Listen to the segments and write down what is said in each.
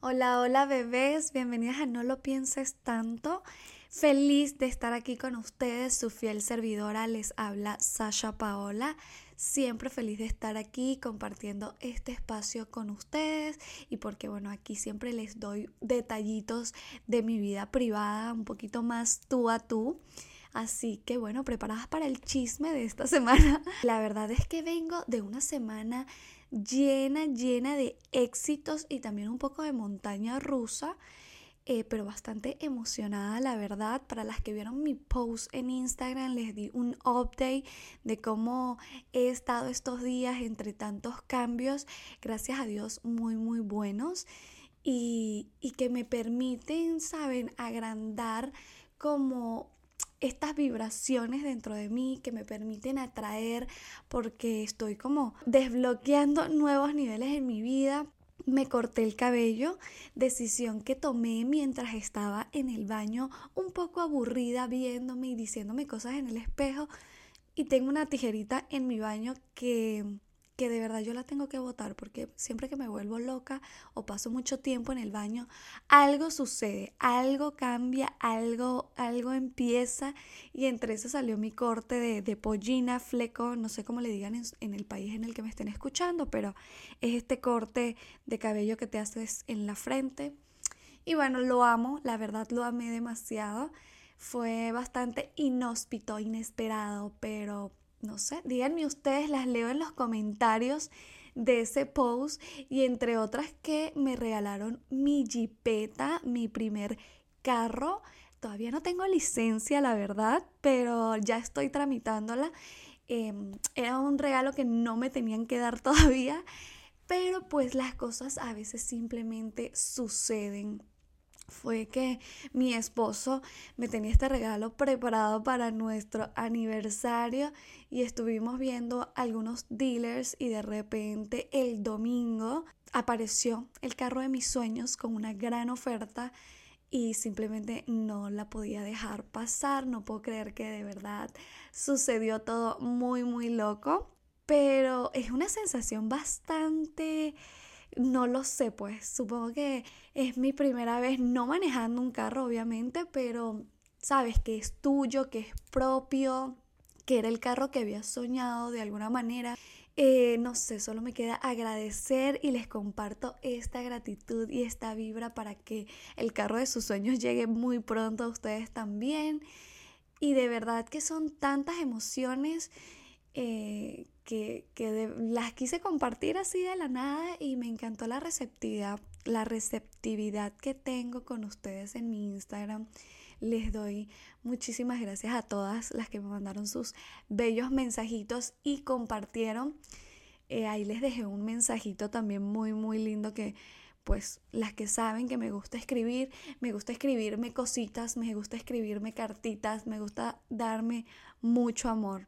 Hola, hola bebés, bienvenidas a No lo pienses tanto. Feliz de estar aquí con ustedes, su fiel servidora les habla Sasha Paola. Siempre feliz de estar aquí compartiendo este espacio con ustedes y porque bueno, aquí siempre les doy detallitos de mi vida privada, un poquito más tú a tú. Así que bueno, preparadas para el chisme de esta semana. La verdad es que vengo de una semana llena, llena de éxitos y también un poco de montaña rusa. Eh, pero bastante emocionada, la verdad. Para las que vieron mi post en Instagram, les di un update de cómo he estado estos días entre tantos cambios, gracias a Dios, muy, muy buenos y, y que me permiten, saben, agrandar como estas vibraciones dentro de mí que me permiten atraer porque estoy como desbloqueando nuevos niveles en mi vida. Me corté el cabello, decisión que tomé mientras estaba en el baño un poco aburrida viéndome y diciéndome cosas en el espejo y tengo una tijerita en mi baño que que de verdad yo la tengo que votar porque siempre que me vuelvo loca o paso mucho tiempo en el baño, algo sucede, algo cambia, algo, algo empieza y entre eso salió mi corte de, pollina, fleco, no sé cómo le digan en, en, el país en el que me estén escuchando, pero es este corte de cabello que te haces en la frente. Y bueno, lo amo, la verdad lo amé demasiado. Fue bastante inhóspito, inesperado, pero no sé, díganme ustedes, las leo en los comentarios de ese post y entre otras que me regalaron mi jipeta, mi primer carro. Todavía no tengo licencia, la verdad, pero ya estoy tramitándola. Em, era un regalo que no me tenían que dar todavía, pero pues las cosas a veces simplemente suceden fue que mi esposo me tenía este regalo preparado para nuestro aniversario y estuvimos viendo algunos dealers y de repente el domingo apareció el carro de mis sueños con una gran oferta y simplemente no la podía dejar pasar, no puedo creer que de verdad sucedió todo muy muy loco, pero es una sensación bastante no lo sé, pues supongo que es mi primera vez no manejando un carro, obviamente, pero sabes que es tuyo, que es propio, que era el carro que había soñado de alguna manera. Eh, no sé, solo me queda agradecer y les comparto esta gratitud y esta vibra para que el carro de sus sueños llegue muy pronto a ustedes también. Y de verdad que son tantas emociones eh, que, las quise compartir así de la nada y me encantó la receptividad, la receptividad que tengo con ustedes en mi Instagram. Les doy muchísimas gracias a todas las que me mandaron sus bellos mensajitos y compartieron. Eh, ahí les dejé un mensajito también muy, muy lindo que pues las que saben que me gusta escribir, me gusta escribirme cositas, me gusta escribirme cartitas, me gusta darme mucho amor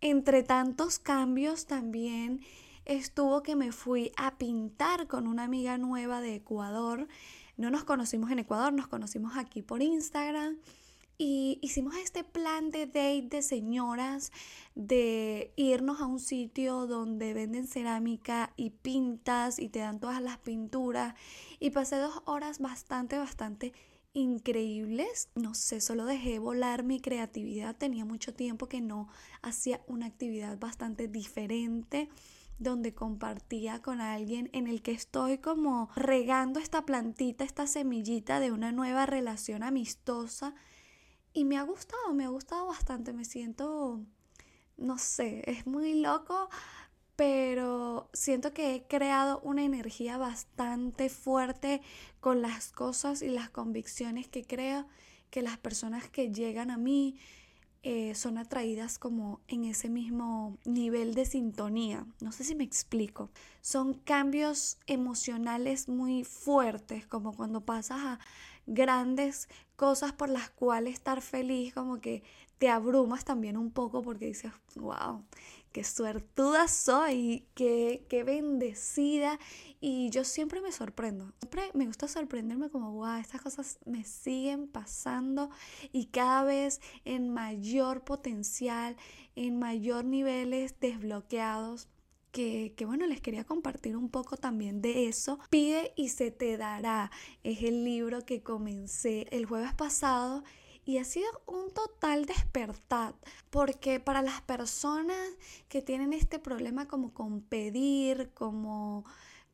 entre tantos cambios también estuvo que me fui a pintar con una amiga nueva de Ecuador. No nos conocimos en Ecuador, nos conocimos aquí por Instagram. Y hicimos este plan de date de señoras, de irnos a un sitio donde venden cerámica y pintas y te dan todas las pinturas. Y pasé dos horas bastante, bastante increíbles. No sé, solo dejé volar mi creatividad. Tenía mucho tiempo que no hacía una actividad bastante diferente donde compartía con alguien en el que estoy como regando esta plantita, esta semillita de una nueva relación amistosa. Y me ha gustado, me ha gustado bastante. Me siento, no sé, es muy loco pero siento que he creado una energía bastante fuerte con las cosas y las convicciones que creo que las personas que llegan a mí eh, son atraídas como en ese mismo nivel de sintonía. No sé si me explico. Son cambios emocionales muy fuertes, como cuando pasas a grandes cosas por las cuales estar feliz, como que te abrumas también un poco porque dices, wow, qué suertuda soy, qué, qué bendecida. Y yo siempre me sorprendo. Siempre me gusta sorprenderme como, wow, estas cosas me siguen pasando y cada vez en mayor potencial, en mayor niveles desbloqueados. que, que, bueno, les quería compartir un poco también de eso. Pide y se te dará. Es el libro que comencé el jueves pasado y ha sido un total despertar, porque para las personas que tienen este problema como con pedir, como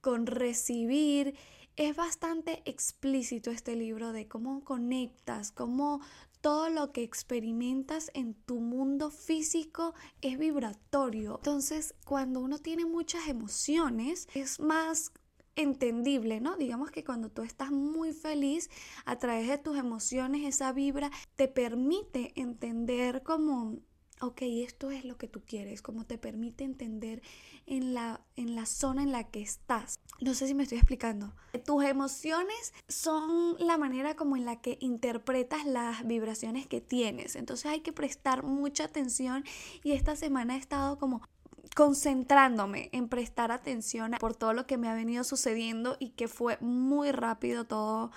con recibir, es bastante explícito este libro de cómo conectas, cómo todo lo que experimentas en tu mundo físico es vibratorio. Entonces, cuando uno tiene muchas emociones, es más entendible, ¿no? Digamos que cuando tú estás muy feliz, a través de tus emociones, esa vibra te permite entender como, ok, esto es lo que tú quieres, como te permite entender en la, en la zona en la que estás. No sé si me estoy explicando. Tus emociones son la manera como en la que interpretas las vibraciones que tienes. Entonces hay que prestar mucha atención y esta semana he estado como concentrándome en prestar atención por todo lo que me ha venido sucediendo y que fue muy rápido todo.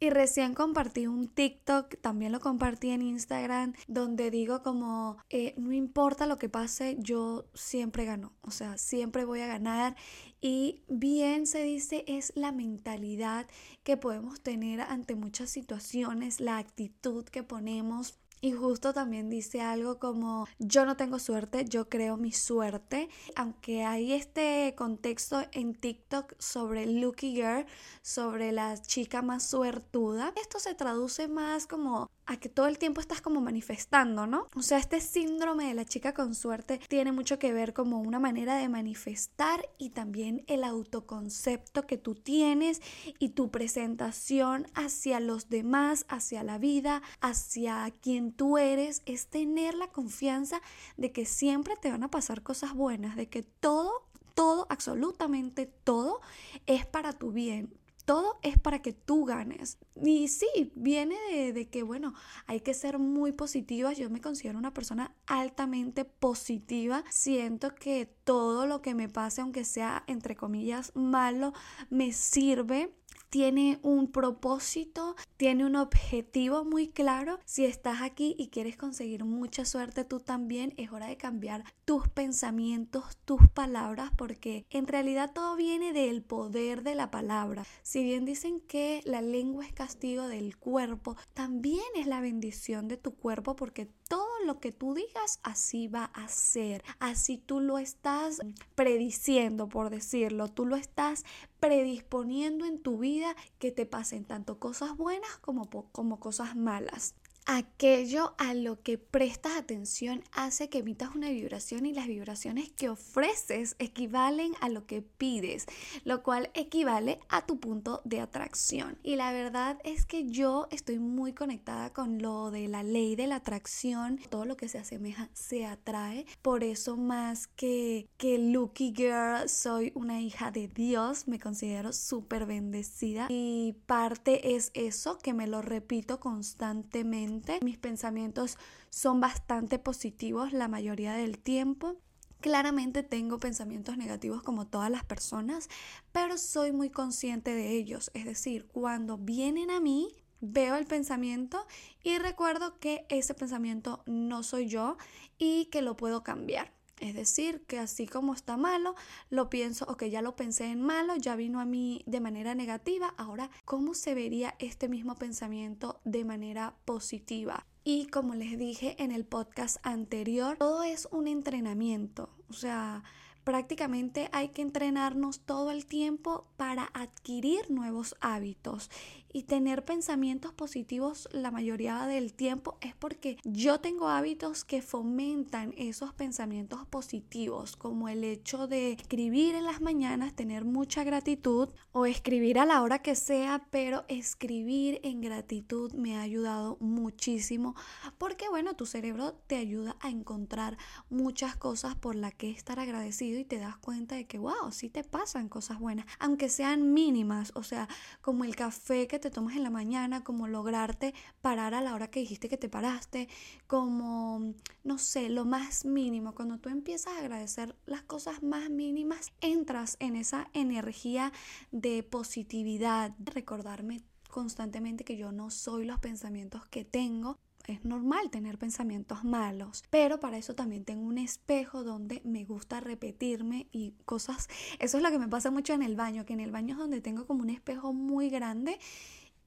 Y recién compartí un TikTok, también lo compartí en Instagram, donde digo como, eh, no importa lo que pase, yo siempre gano, o sea, siempre voy a ganar. Y bien se dice, es la mentalidad que podemos tener ante muchas situaciones, la actitud que ponemos y justo también dice algo como yo no tengo suerte, yo creo mi suerte. Aunque hay este contexto en TikTok sobre Lucky Girl, sobre la chica más suertuda, esto se traduce más como a que todo el tiempo estás como manifestando, ¿no? O sea, este síndrome de la chica con suerte tiene mucho que ver como una manera de manifestar y también el autoconcepto que tú tienes y tu presentación hacia los demás, hacia la vida, hacia quien tú eres, es tener la confianza de que siempre te van a pasar cosas buenas, de que todo todo, absolutamente todo, es para tu bien todo es para que tú ganes. Y sí, viene de, que, bueno, hay que ser muy positiva. Yo me considero una persona altamente positiva. Siento que todo lo que me pase, aunque sea, entre comillas, malo, me sirve tiene un propósito, tiene un objetivo muy claro. Si estás aquí y quieres conseguir mucha suerte tú también, es hora de cambiar tus pensamientos, tus palabras, porque en realidad todo viene del poder de la palabra. Si bien dicen que la lengua es castigo del cuerpo, también es la bendición de tu cuerpo porque todo lo que tú digas así va a ser. Así tú lo estás prediciendo, por decirlo. Tú lo estás predisponiendo en tu vida que te pasen tanto cosas buenas como, como cosas malas. Aquello a lo que prestas atención hace que emitas una vibración y las vibraciones que ofreces equivalen a lo que pides, lo cual equivale a tu punto de atracción. Y la verdad es que yo estoy muy conectada con lo de la ley de la atracción, todo lo que se asemeja se atrae. Por eso más que que Lucky Girl soy una hija de Dios, me considero súper bendecida y parte es eso que me lo repito constantemente mis pensamientos son bastante positivos la mayoría del tiempo. Claramente tengo pensamientos negativos como todas las personas, pero soy muy consciente de ellos. Es decir, cuando vienen a mí, veo el pensamiento y recuerdo que ese pensamiento no soy yo y que lo puedo cambiar. Es decir, que así como está malo, lo pienso, ok, ya lo pensé en malo, ya vino a mí de manera negativa, ahora, ¿cómo se vería este mismo pensamiento de manera positiva? Y como les dije en el podcast anterior, todo es un entrenamiento, o sea, prácticamente hay que entrenarnos todo el tiempo para adquirir nuevos hábitos y tener pensamientos positivos la mayoría del tiempo es porque yo tengo hábitos que fomentan esos pensamientos positivos, como el hecho de escribir en las mañanas, tener mucha gratitud o escribir a la hora que sea, pero escribir en gratitud me ha ayudado muchísimo porque bueno, tu cerebro te ayuda a encontrar muchas cosas por las que estar agradecido y te das cuenta de que wow, sí te pasan cosas buenas, aunque sean mínimas, o sea, como el café que te tomas en la mañana, como lograrte parar a la hora que dijiste que te paraste, como, no sé, lo más mínimo. Cuando tú empiezas a agradecer las cosas más mínimas, entras en esa energía de positividad, recordarme constantemente que yo no soy los pensamientos que tengo, es normal tener pensamientos malos, pero para eso también tengo un espejo donde me gusta repetirme y cosas, eso es lo que me pasa mucho en el baño, que en el baño es donde tengo como un espejo muy grande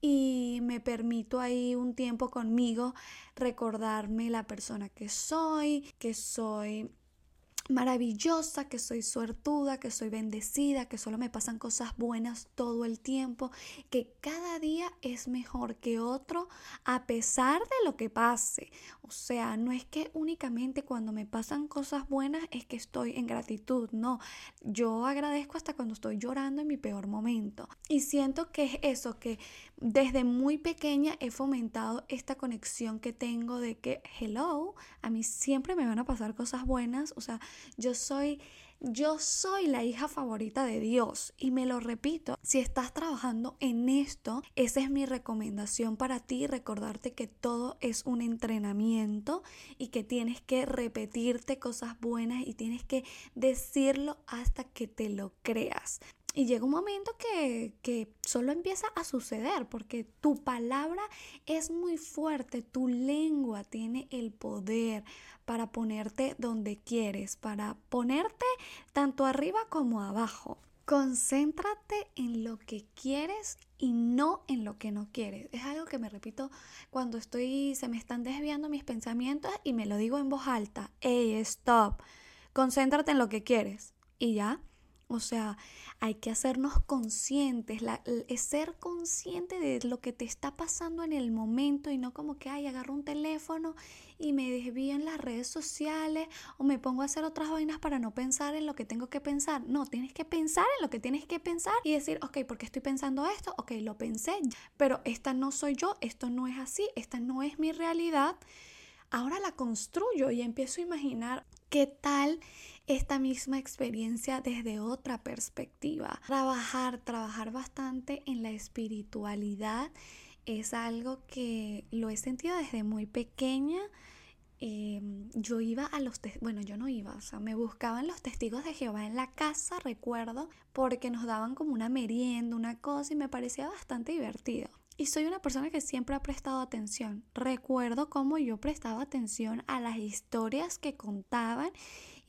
y me permito ahí un tiempo conmigo recordarme la persona que soy, que soy maravillosa, que soy suertuda, que soy bendecida, que solo me pasan cosas buenas todo el tiempo, que cada día es mejor que otro a pesar de lo que pase. O sea, no es que únicamente cuando me pasan cosas buenas es que estoy en gratitud, no. Yo agradezco hasta cuando estoy llorando en mi peor momento. Y siento que es eso, que desde muy pequeña he fomentado esta conexión que tengo de que, hello, a mí siempre me van a pasar cosas buenas, o sea, yo soy yo soy la hija favorita de Dios y me lo repito, si estás trabajando en esto, esa es mi recomendación para ti, recordarte que todo es un entrenamiento y que tienes que repetirte cosas buenas y tienes que decirlo hasta que te lo creas. Y llega un momento que, que, solo empieza a suceder porque tu palabra es muy fuerte, tu lengua tiene el poder para ponerte donde quieres, para ponerte tanto arriba como abajo. Concéntrate en lo que quieres y no en lo que no quieres. Es algo que me repito cuando estoy, se me están desviando mis pensamientos y me lo digo en voz alta. Hey, stop. Concéntrate en lo que quieres. Y ya, o sea, hay que hacernos conscientes, es ser consciente de lo que te está pasando en el momento y no como que, ay, agarro un teléfono y me desvío en las redes sociales o me pongo a hacer otras vainas para no pensar en lo que tengo que pensar. No, tienes que pensar en lo que tienes que pensar y decir, ok, ¿por qué estoy pensando esto? Ok, lo pensé, pero esta no soy yo, esto no es así, esta no es mi realidad. Ahora la construyo y empiezo a imaginar qué tal esta misma experiencia desde otra perspectiva. Trabajar, trabajar bastante en la espiritualidad es algo que lo he sentido desde muy pequeña. Em, yo iba a los, bueno, yo no iba, o sea, me buscaban los testigos de Jehová en la casa, recuerdo, porque nos daban como una merienda, una cosa, y me parecía bastante divertido. Y soy una persona que siempre ha prestado atención. Recuerdo cómo yo prestaba atención a las historias que contaban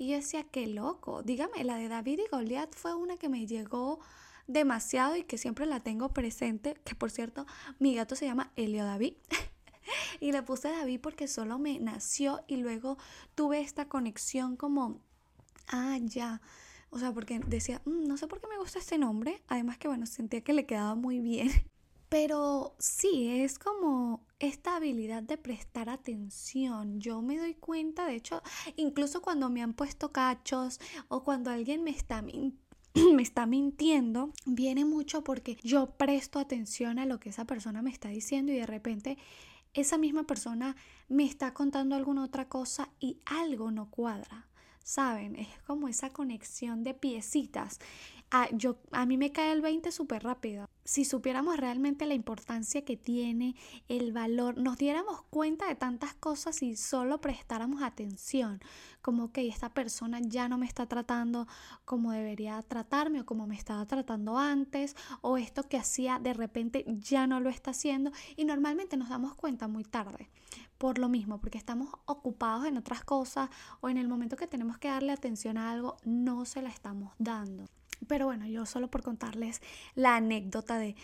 y yo decía, qué loco. Dígame, la de David y Goliat fue una que me llegó demasiado y que siempre la tengo presente. Que por cierto, mi gato se llama Elio David. y le puse David porque solo me nació y luego tuve esta conexión como, ah, ya. O sea, porque decía, mm, no sé por qué me gusta este nombre. Además que, bueno, sentía que le quedaba muy bien. Pero sí, es como esta habilidad de prestar atención. Yo me doy cuenta, de hecho, incluso cuando me han puesto cachos o cuando alguien me está me está mintiendo, viene mucho porque yo presto atención a lo que esa persona me está diciendo y de repente esa misma persona me está contando alguna otra cosa y algo no cuadra. ¿Saben? Es como esa conexión de piecitas a, yo, a mí me cae el 20 súper rápido. Si supiéramos realmente la importancia que tiene, el valor, nos diéramos cuenta de tantas cosas y solo prestáramos atención, como que esta persona ya no me está tratando como debería tratarme o como me estaba tratando antes, o esto que hacía de repente ya no lo está haciendo y normalmente nos damos cuenta muy tarde por lo mismo, porque estamos ocupados en otras cosas o en el momento que tenemos que darle atención a algo, no se la estamos dando. Pero bueno, yo solo por contarles la anécdota de,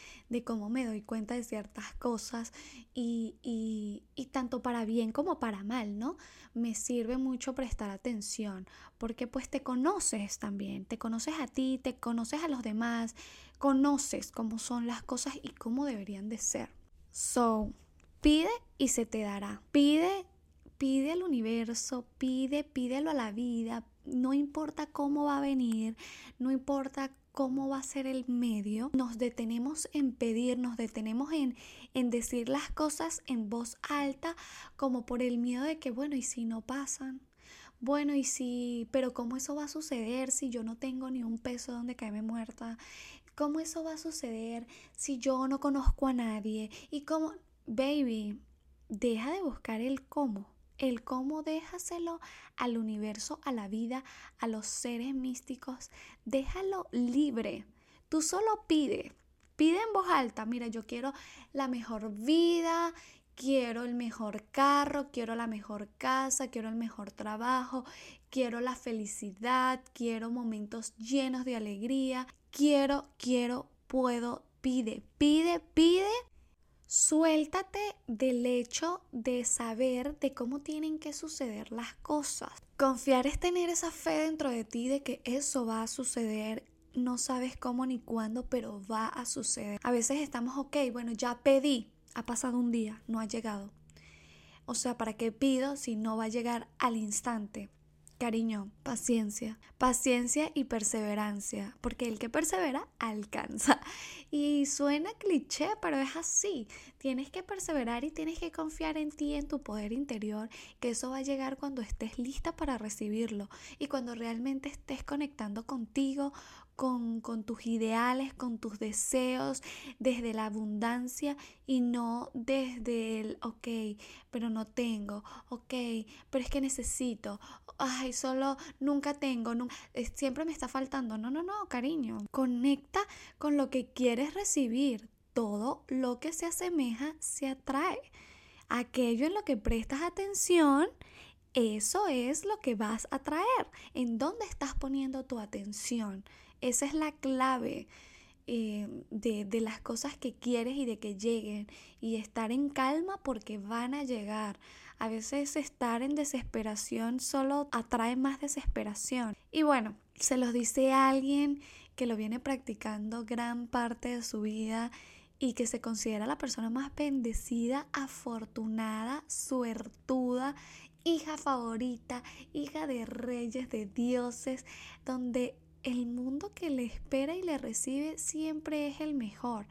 cómo me doy cuenta de ciertas cosas y, y, tanto para bien como para mal, ¿no? Me sirve mucho prestar atención porque pues te conoces también, te conoces a ti, te conoces a los demás, conoces cómo son las cosas y cómo deberían de ser. So, pide y se te dará. Pide, pide al universo, pide, pídelo a la vida, no importa cómo va a venir, no importa cómo va a ser el medio, nos detenemos en pedir, nos detenemos en, en decir las cosas en voz alta, como por el miedo de que, bueno, ¿y si no pasan? Bueno, y si, pero ¿cómo eso va a suceder si yo no tengo ni un peso donde caerme muerta? ¿Cómo eso va a suceder si yo no conozco a nadie? Y cómo, baby, deja de buscar el cómo el cómo déjaselo al universo, a la vida, a los seres místicos. Déjalo libre. Tú solo pide. Pide en voz alta, mira, yo quiero la mejor vida, quiero el mejor carro, quiero la mejor casa, quiero el mejor trabajo, quiero la felicidad, quiero momentos llenos de alegría, quiero, quiero, puedo, pide, pide, pide. Suéltate del hecho de saber de cómo tienen que suceder las cosas. Confiar es tener esa fe dentro de ti de que eso va a suceder no sabes cómo ni cuándo, pero va a suceder. A veces estamos, ok, bueno, ya pedí, ha pasado un día, no ha llegado. O sea, ¿para qué pido si no va a llegar al instante? Cariño, paciencia, paciencia y perseverancia, porque el que persevera alcanza. Y suena cliché, pero es así. Tienes que perseverar y tienes que confiar en ti, en tu poder interior, que eso va a llegar cuando estés lista para recibirlo y cuando realmente estés conectando contigo, con, con, tus ideales, con tus deseos, desde la abundancia y no desde el, ok, pero no tengo, ok, pero es que necesito, ay, solo nunca tengo, siempre me está faltando. No, no, no, cariño. Conecta con lo que quieres recibir. Todo lo que se asemeja se atrae. Aquello en lo que prestas atención eso es lo que vas a traer. ¿En dónde estás poniendo tu atención? Esa es la clave eh, de, de las cosas que quieres y de que lleguen. Y estar en calma porque van a llegar. A veces estar en desesperación solo atrae más desesperación. Y bueno, se los dice alguien que lo viene practicando gran parte de su vida y que se considera la persona más bendecida, afortunada, suertuda, hija favorita, hija de reyes, de dioses, donde el mundo que le espera y le recibe siempre es el mejor.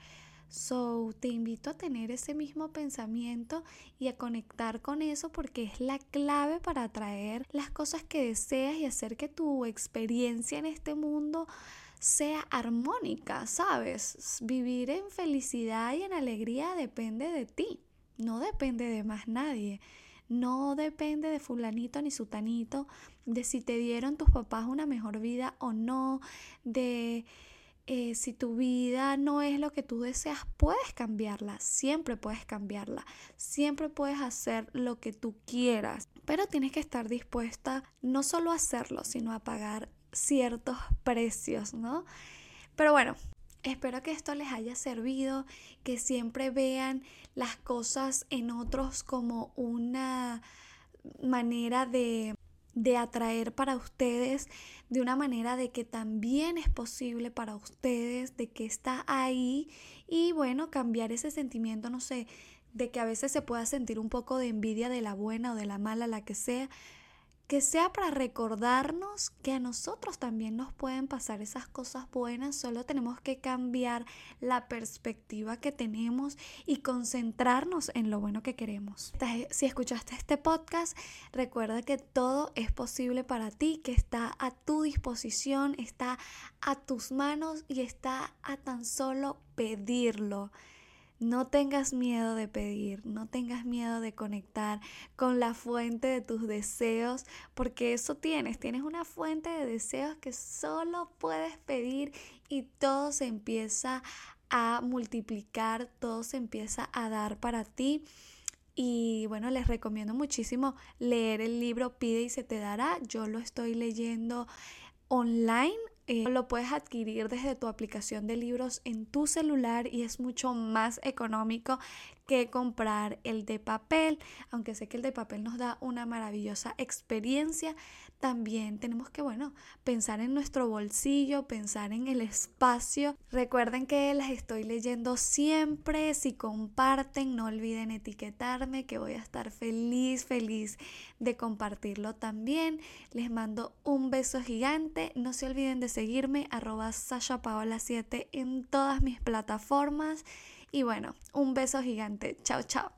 So, te invito a tener ese mismo pensamiento y a conectar con eso porque es la clave para atraer las cosas que deseas y hacer que tu experiencia en este mundo sea armónica, ¿sabes? Vivir en felicidad y en alegría depende de ti, no depende de más nadie. No depende de fulanito ni sutanito, de si te dieron tus papás una mejor vida o no, de eh, si tu vida no es lo que tú deseas, puedes cambiarla, siempre puedes cambiarla, siempre puedes hacer lo que tú quieras, pero tienes que estar dispuesta no solo a hacerlo, sino a pagar ciertos precios, ¿no? Pero bueno, Espero que esto les haya servido, que siempre vean las cosas en otros como una manera de, de atraer para ustedes, de una manera de que también es posible para ustedes, de que está ahí. Y bueno, cambiar ese sentimiento, no sé, de que a veces se pueda sentir un poco de envidia de la buena o de la mala, la que sea, que sea para recordarnos que a nosotros también nos pueden pasar esas cosas buenas, solo tenemos que cambiar la perspectiva que tenemos y concentrarnos en lo bueno que queremos. Si escuchaste este podcast, recuerda que todo es posible para ti, que está a tu disposición, está a tus manos y está a tan solo pedirlo. No tengas miedo de pedir, no tengas miedo de conectar con la fuente de tus deseos, porque eso tienes, tienes una fuente de deseos que solo puedes pedir y todo se empieza a multiplicar, todo se empieza a dar para ti. Y bueno, les recomiendo muchísimo leer el libro Pide y se te dará. Yo lo estoy leyendo online eh, lo puedes adquirir desde tu aplicación de libros en tu celular y es mucho más económico que comprar el de papel. Aunque sé que el de papel nos da una maravillosa experiencia, también tenemos que, bueno, pensar en nuestro bolsillo, pensar en el espacio. Recuerden que las estoy leyendo siempre. Si comparten, no olviden etiquetarme, que voy a estar feliz, feliz de compartirlo también. Les mando un beso gigante. No se olviden de seguirme, arroba Paola 7 en todas mis plataformas. Y bueno, un beso gigante. Chao, chao.